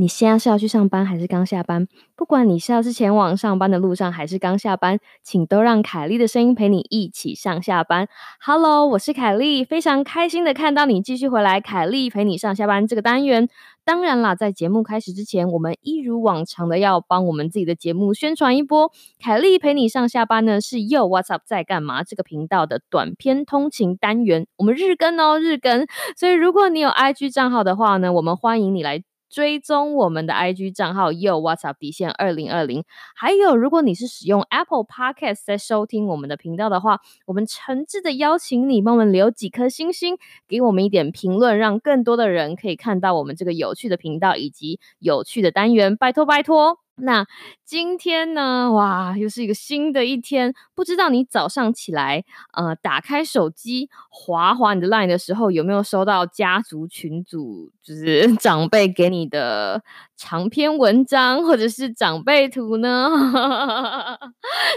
你现在是要去上班还是刚下班？不管你是要是前往上班的路上还是刚下班，请都让凯莉的声音陪你一起上下班。Hello，我是凯莉，非常开心的看到你继续回来。凯莉陪你上下班这个单元，当然啦，在节目开始之前，我们一如往常的要帮我们自己的节目宣传一波。凯莉陪你上下班呢，是 Yo What's Up 在干嘛这个频道的短篇通勤单元，我们日更哦，日更。所以如果你有 IG 账号的话呢，我们欢迎你来。追踪我们的 IG 账号 Yo WhatsApp 底线二零二零，还有如果你是使用 Apple Podcast 在收听我们的频道的话，我们诚挚的邀请你帮我们留几颗星星，给我们一点评论，让更多的人可以看到我们这个有趣的频道以及有趣的单元，拜托拜托。那今天呢？哇，又是一个新的一天。不知道你早上起来，呃，打开手机滑滑你的 LINE 的时候，有没有收到家族群组，就是 长辈给你的长篇文章或者是长辈图呢？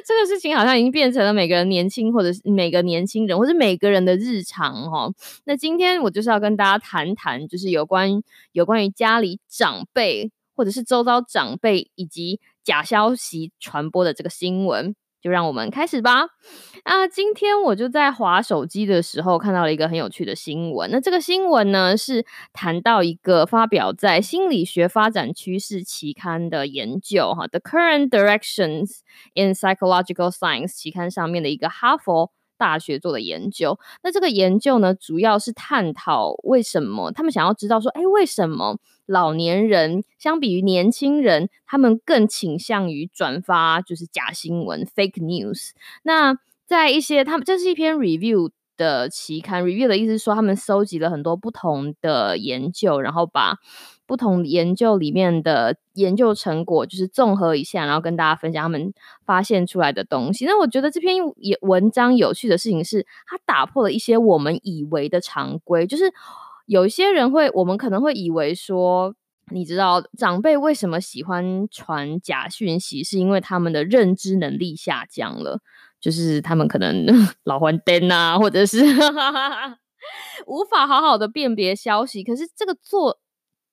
这个事情好像已经变成了每个人年轻，或者是每个年轻人，或者每个人的日常哦。那今天我就是要跟大家谈谈，就是有关有关于家里长辈。或者是周遭长辈以及假消息传播的这个新闻，就让我们开始吧。啊，今天我就在划手机的时候看到了一个很有趣的新闻。那这个新闻呢，是谈到一个发表在《心理学发展趋势》期刊的研究，哈，《The Current Directions in Psychological Science》期刊上面的一个哈佛。大学做的研究，那这个研究呢，主要是探讨为什么他们想要知道说，哎，为什么老年人相比于年轻人，他们更倾向于转发就是假新闻 （fake news）。那在一些他们这是一篇 review 的期刊，review 的意思是说，他们搜集了很多不同的研究，然后把。不同研究里面的研究成果，就是综合一下，然后跟大家分享他们发现出来的东西。那我觉得这篇文章有趣的事情是，它打破了一些我们以为的常规。就是有一些人会，我们可能会以为说，你知道长辈为什么喜欢传假讯息，是因为他们的认知能力下降了，就是他们可能 老还灯啊，或者是 无法好好的辨别消息。可是这个作。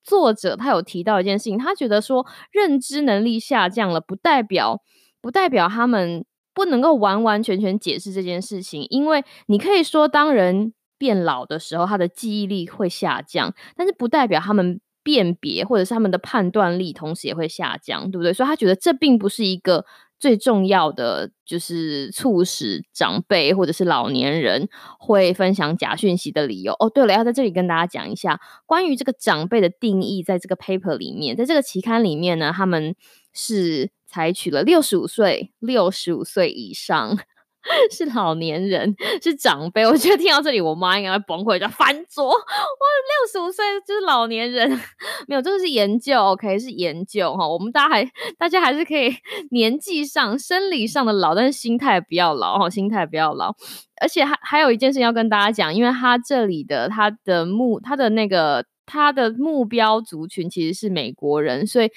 作者他有提到一件事情，他觉得说认知能力下降了，不代表不代表他们不能够完完全全解释这件事情，因为你可以说当人变老的时候，他的记忆力会下降，但是不代表他们辨别或者是他们的判断力同时也会下降，对不对？所以他觉得这并不是一个。最重要的就是促使长辈或者是老年人会分享假讯息的理由。哦，对了，要在这里跟大家讲一下关于这个长辈的定义，在这个 paper 里面，在这个期刊里面呢，他们是采取了六十五岁、六十五岁以上。是老年人，是长辈。我觉得听到这里，我妈应该会崩溃，叫翻桌。哇，六十五岁就是老年人，没有，这个是研究，OK，是研究哈。我们大家还，大家还是可以年纪上、生理上的老，但是心态不要老哈，心态不要老。而且还还有一件事要跟大家讲，因为他这里的他的目，他的那个他的目标族群其实是美国人，所以。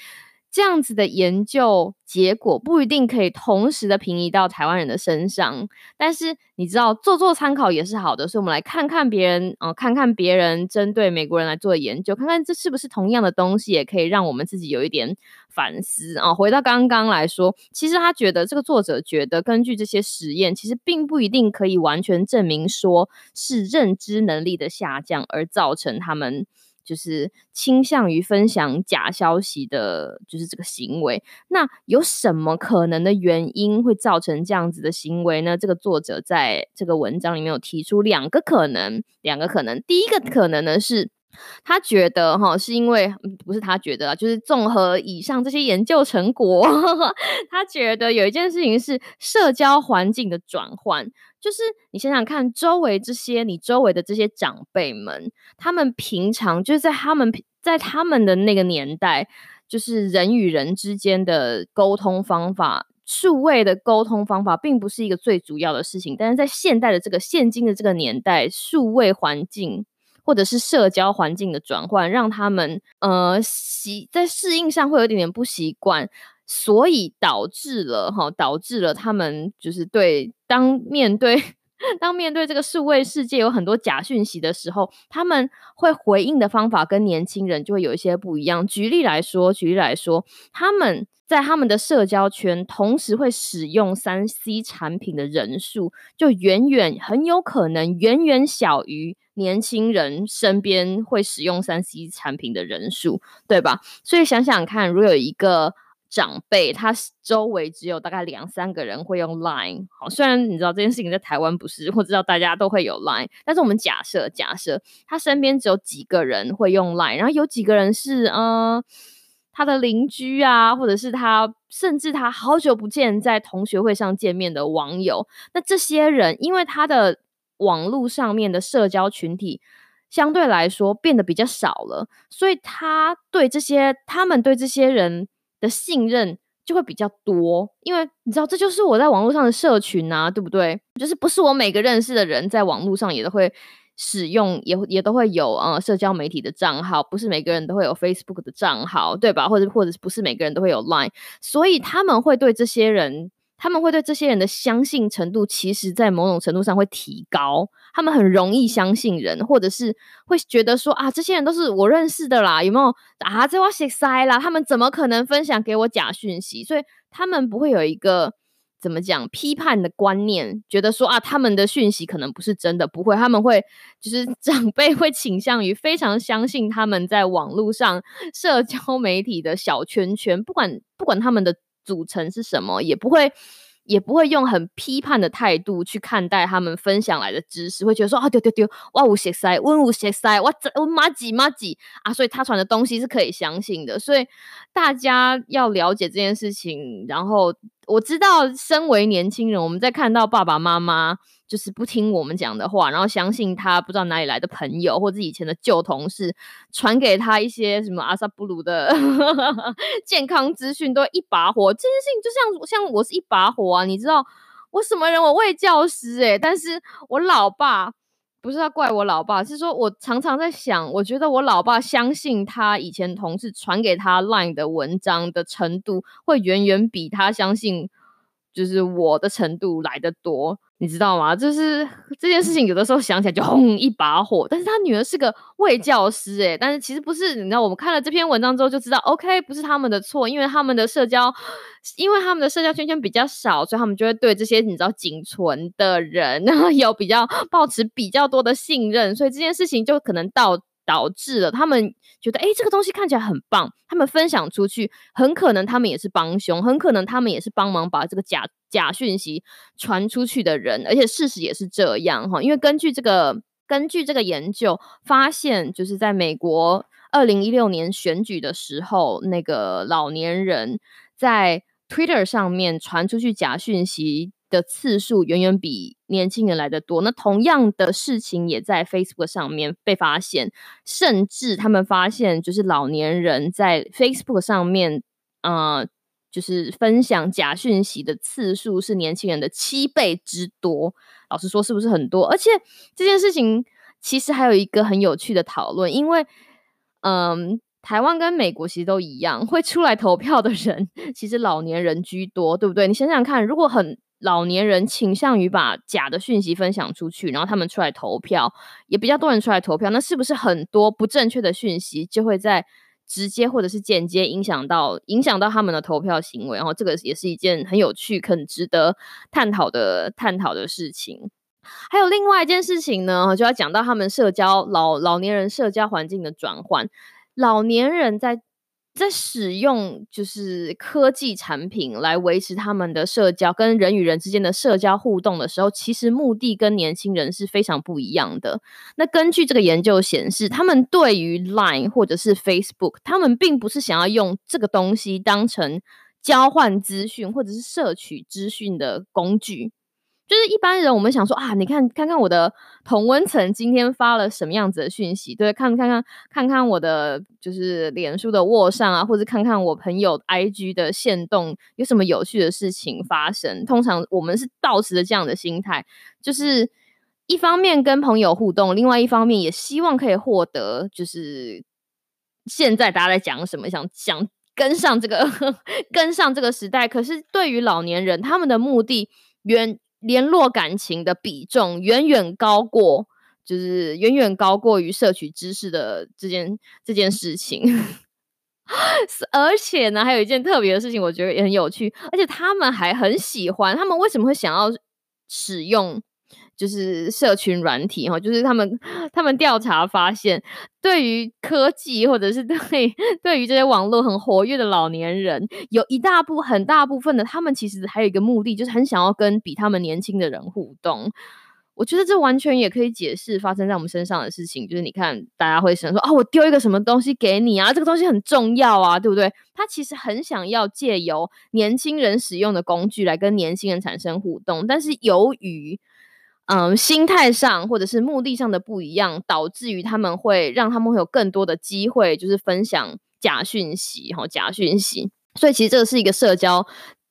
这样子的研究结果不一定可以同时的平移到台湾人的身上，但是你知道做做参考也是好的，所以我们来看看别人哦，看看别人针对美国人来做的研究，看看这是不是同样的东西，也可以让我们自己有一点反思啊。回到刚刚来说，其实他觉得这个作者觉得，根据这些实验，其实并不一定可以完全证明说是认知能力的下降而造成他们。就是倾向于分享假消息的，就是这个行为。那有什么可能的原因会造成这样子的行为呢？这个作者在这个文章里面有提出两个可能，两个可能。第一个可能呢是。他觉得哈，是因为不是他觉得啊，就是综合以上这些研究成果，他觉得有一件事情是社交环境的转换，就是你想想看，周围这些你周围的这些长辈们，他们平常就是在他们在他们的那个年代，就是人与人之间的沟通方法，数位的沟通方法，并不是一个最主要的事情，但是在现代的这个现今的这个年代，数位环境。或者是社交环境的转换，让他们呃习在适应上会有点点不习惯，所以导致了哈，导致了他们就是对当面对 当面对这个数位世界有很多假讯息的时候，他们会回应的方法跟年轻人就会有一些不一样。举例来说，举例来说，他们在他们的社交圈同时会使用三 C 产品的人数，就远远很有可能远远小于年轻人身边会使用三 C 产品的人数，对吧？所以想想看，如果有一个。长辈他周围只有大概两三个人会用 Line，好，虽然你知道这件事情在台湾不是，我知道大家都会有 Line，但是我们假设假设他身边只有几个人会用 Line，然后有几个人是呃他的邻居啊，或者是他甚至他好久不见在同学会上见面的网友，那这些人因为他的网络上面的社交群体相对来说变得比较少了，所以他对这些他们对这些人。的信任就会比较多，因为你知道，这就是我在网络上的社群啊，对不对？就是不是我每个认识的人在网络上也都会使用，也也都会有呃社交媒体的账号，不是每个人都会有 Facebook 的账号，对吧？或者或者不是每个人都会有 Line，所以他们会对这些人。他们会对这些人的相信程度，其实在某种程度上会提高。他们很容易相信人，或者是会觉得说啊，这些人都是我认识的啦，有没有啊？这我写塞啦，他们怎么可能分享给我假讯息？所以他们不会有一个怎么讲批判的观念，觉得说啊，他们的讯息可能不是真的，不会。他们会就是 长辈会倾向于非常相信他们在网络上社交媒体的小圈圈，不管不管他们的。组成是什么，也不会，也不会用很批判的态度去看待他们分享来的知识，会觉得说啊丢丢丢，哇无邪塞，温无邪塞，哇这我妈几妈几啊，所以他传的东西是可以相信的，所以大家要了解这件事情，然后。我知道，身为年轻人，我们在看到爸爸妈妈就是不听我们讲的话，然后相信他不知道哪里来的朋友或者以前的旧同事传给他一些什么阿萨布鲁的 健康资讯，都一把火。这件事情就像像我是一把火啊，你知道我什么人？我为教师诶，但是我老爸。不是要怪我老爸，是说我常常在想，我觉得我老爸相信他以前同事传给他 LINE 的文章的程度，会远远比他相信就是我的程度来的多。你知道吗？就是这件事情，有的时候想起来就轰一把火。但是他女儿是个卫教师，诶，但是其实不是。你知道，我们看了这篇文章之后就知道，OK，不是他们的错，因为他们的社交，因为他们的社交圈圈比较少，所以他们就会对这些你知道仅存的人有比较保持比较多的信任，所以这件事情就可能到。导致了他们觉得，哎，这个东西看起来很棒，他们分享出去，很可能他们也是帮凶，很可能他们也是帮忙把这个假假讯息传出去的人，而且事实也是这样哈。因为根据这个根据这个研究发现，就是在美国二零一六年选举的时候，那个老年人在 Twitter 上面传出去假讯息。的次数远远比年轻人来的多。那同样的事情也在 Facebook 上面被发现，甚至他们发现，就是老年人在 Facebook 上面，呃，就是分享假讯息的次数是年轻人的七倍之多。老实说，是不是很多？而且这件事情其实还有一个很有趣的讨论，因为，嗯，台湾跟美国其实都一样，会出来投票的人 其实老年人居多，对不对？你想想看，如果很老年人倾向于把假的讯息分享出去，然后他们出来投票，也比较多人出来投票。那是不是很多不正确的讯息就会在直接或者是间接影响到影响到他们的投票行为？然后这个也是一件很有趣、很值得探讨的探讨的事情。还有另外一件事情呢，就要讲到他们社交老老年人社交环境的转换，老年人在。在使用就是科技产品来维持他们的社交跟人与人之间的社交互动的时候，其实目的跟年轻人是非常不一样的。那根据这个研究显示，他们对于 Line 或者是 Facebook，他们并不是想要用这个东西当成交换资讯或者是摄取资讯的工具。就是一般人，我们想说啊，你看看看我的同温层今天发了什么样子的讯息，对，看看看看看我的就是脸书的卧上啊，或者看看我朋友 IG 的线动有什么有趣的事情发生。通常我们是保持着这样的心态，就是一方面跟朋友互动，另外一方面也希望可以获得，就是现在大家在讲什么，想想跟上这个 跟上这个时代。可是对于老年人，他们的目的远。联络感情的比重远远高过，就是远远高过于摄取知识的这件这件事情。而且呢，还有一件特别的事情，我觉得也很有趣，而且他们还很喜欢。他们为什么会想要使用？就是社群软体哈，就是他们他们调查发现，对于科技或者是对 对于这些网络很活跃的老年人，有一大部很大部分的他们其实还有一个目的，就是很想要跟比他们年轻的人互动。我觉得这完全也可以解释发生在我们身上的事情，就是你看大家会想说啊，我丢一个什么东西给你啊，这个东西很重要啊，对不对？他其实很想要借由年轻人使用的工具来跟年轻人产生互动，但是由于嗯，心态上或者是目的上的不一样，导致于他们会让他们会有更多的机会，就是分享假讯息，哈，假讯息。所以其实这个是一个社交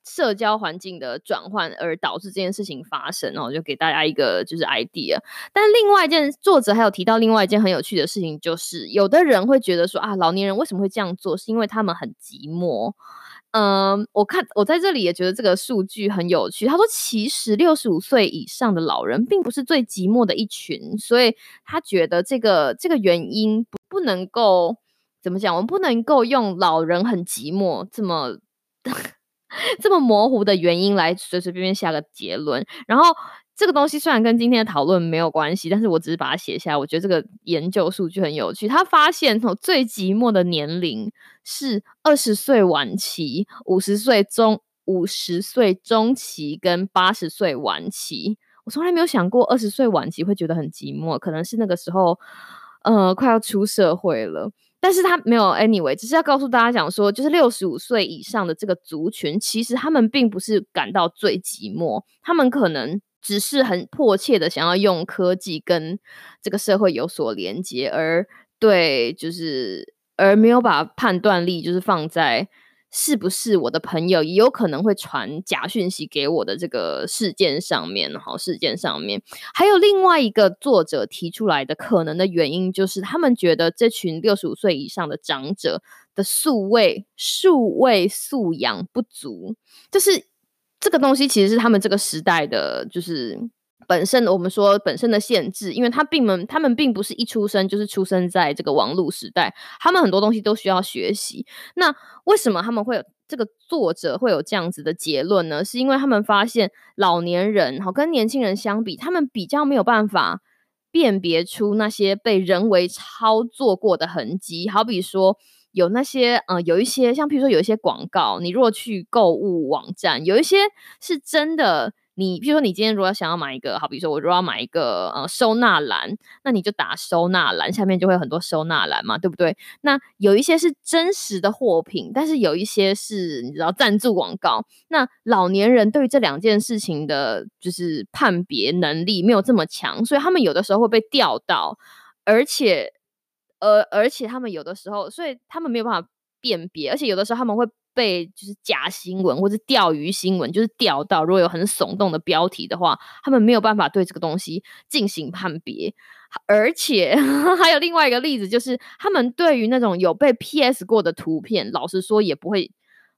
社交环境的转换，而导致这件事情发生。然后就给大家一个就是 idea。但另外一件，作者还有提到另外一件很有趣的事情，就是有的人会觉得说啊，老年人为什么会这样做？是因为他们很寂寞。嗯，我看我在这里也觉得这个数据很有趣。他说，其实六十五岁以上的老人并不是最寂寞的一群，所以他觉得这个这个原因不不能够怎么讲，我们不能够用老人很寂寞这么 这么模糊的原因来随随便便下个结论，然后。这个东西虽然跟今天的讨论没有关系，但是我只是把它写下来。我觉得这个研究数据很有趣。他发现，从最寂寞的年龄是二十岁晚期、五十岁中、五十岁中期跟八十岁晚期。我从来没有想过二十岁晚期会觉得很寂寞，可能是那个时候，呃，快要出社会了。但是他没有，anyway，只是要告诉大家讲说，就是六十五岁以上的这个族群，其实他们并不是感到最寂寞，他们可能。只是很迫切的想要用科技跟这个社会有所连接，而对，就是而没有把判断力就是放在是不是我的朋友也有可能会传假讯息给我的这个事件上面，好事件上面，还有另外一个作者提出来的可能的原因，就是他们觉得这群六十五岁以上的长者的素位数位素养不足，就是。这个东西其实是他们这个时代的，就是本身我们说本身的限制，因为他并们他们并不是一出生就是出生在这个网络时代，他们很多东西都需要学习。那为什么他们会有这个作者会有这样子的结论呢？是因为他们发现老年人好跟年轻人相比，他们比较没有办法辨别出那些被人为操作过的痕迹，好比说。有那些呃，有一些像，譬如说有一些广告，你如果去购物网站，有一些是真的。你譬如说，你今天如果想要买一个，好，比如说我如果要买一个呃收纳篮，那你就打收纳篮，下面就会有很多收纳篮嘛，对不对？那有一些是真实的货品，但是有一些是你知道赞助广告。那老年人对于这两件事情的，就是判别能力没有这么强，所以他们有的时候会被钓到，而且。而而且他们有的时候，所以他们没有办法辨别，而且有的时候他们会被就是假新闻或者钓鱼新闻，就是钓到如果有很耸动的标题的话，他们没有办法对这个东西进行判别。而且 还有另外一个例子，就是他们对于那种有被 PS 过的图片，老实说也不会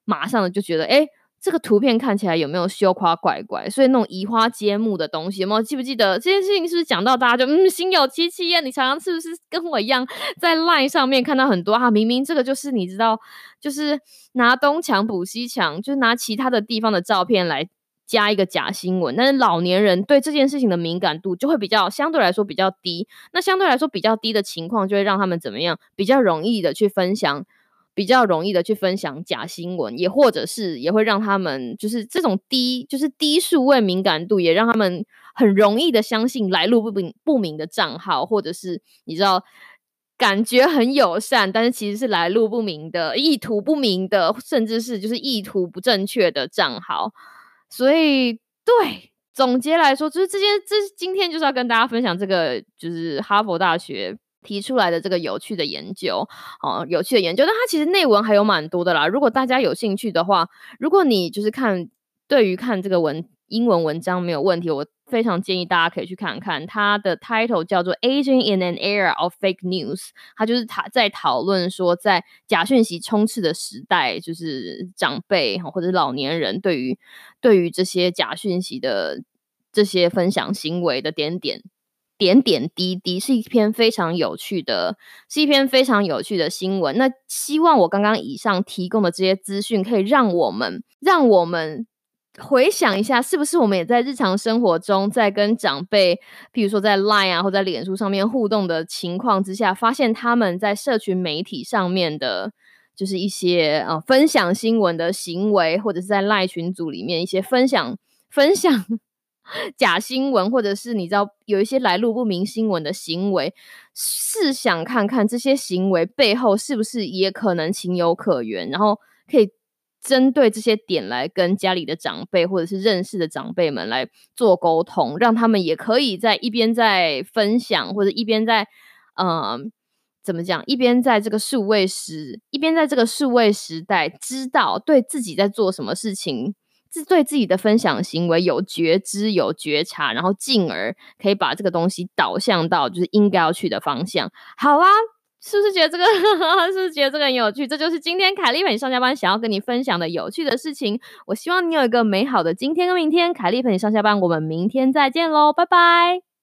马上的就觉得，哎。这个图片看起来有没有羞夸怪怪？所以那种移花接木的东西，有没有记不记得这件事情？是不是讲到大家就嗯心有戚戚焉？你常常是不是跟我一样在 LINE 上面看到很多哈？明明这个就是你知道，就是拿东墙补西墙，就是拿其他的地方的照片来加一个假新闻。但是老年人对这件事情的敏感度就会比较相对来说比较低。那相对来说比较低的情况，就会让他们怎么样？比较容易的去分享。比较容易的去分享假新闻，也或者是也会让他们就是这种低就是低数位敏感度，也让他们很容易的相信来路不明不明的账号，或者是你知道感觉很友善，但是其实是来路不明的、意图不明的，甚至是就是意图不正确的账号。所以，对总结来说，就是这件这今天就是要跟大家分享这个，就是哈佛大学。提出来的这个有趣的研究，哦，有趣的研究，但它其实内文还有蛮多的啦。如果大家有兴趣的话，如果你就是看对于看这个文英文文章没有问题，我非常建议大家可以去看看。它的 title 叫做《Aging in an Era of Fake News》，它就是他在讨论说，在假讯息充斥的时代，就是长辈或者老年人对于对于这些假讯息的。这些分享行为的点点点点滴滴，是一篇非常有趣的，是一篇非常有趣的新闻。那希望我刚刚以上提供的这些资讯，可以让我们让我们。回想一下，是不是我们也在日常生活中，在跟长辈，譬如说在 Line 啊，或在脸书上面互动的情况之下，发现他们在社群媒体上面的，就是一些呃分享新闻的行为，或者是在 lie 群组里面一些分享分享假新闻，或者是你知道有一些来路不明新闻的行为，试想看看这些行为背后是不是也可能情有可原，然后可以。针对这些点来跟家里的长辈或者是认识的长辈们来做沟通，让他们也可以在一边在分享或者一边在，嗯，怎么讲？一边在这个数位时，一边在这个数位时代，知道对自己在做什么事情，是对自己的分享行为有觉知、有觉察，然后进而可以把这个东西导向到就是应该要去的方向。好啊。是不是觉得这个？是不是觉得这个很有趣？这就是今天凯丽陪你上下班想要跟你分享的有趣的事情。我希望你有一个美好的今天跟明天。凯丽陪你上下班，我们明天再见喽，拜拜。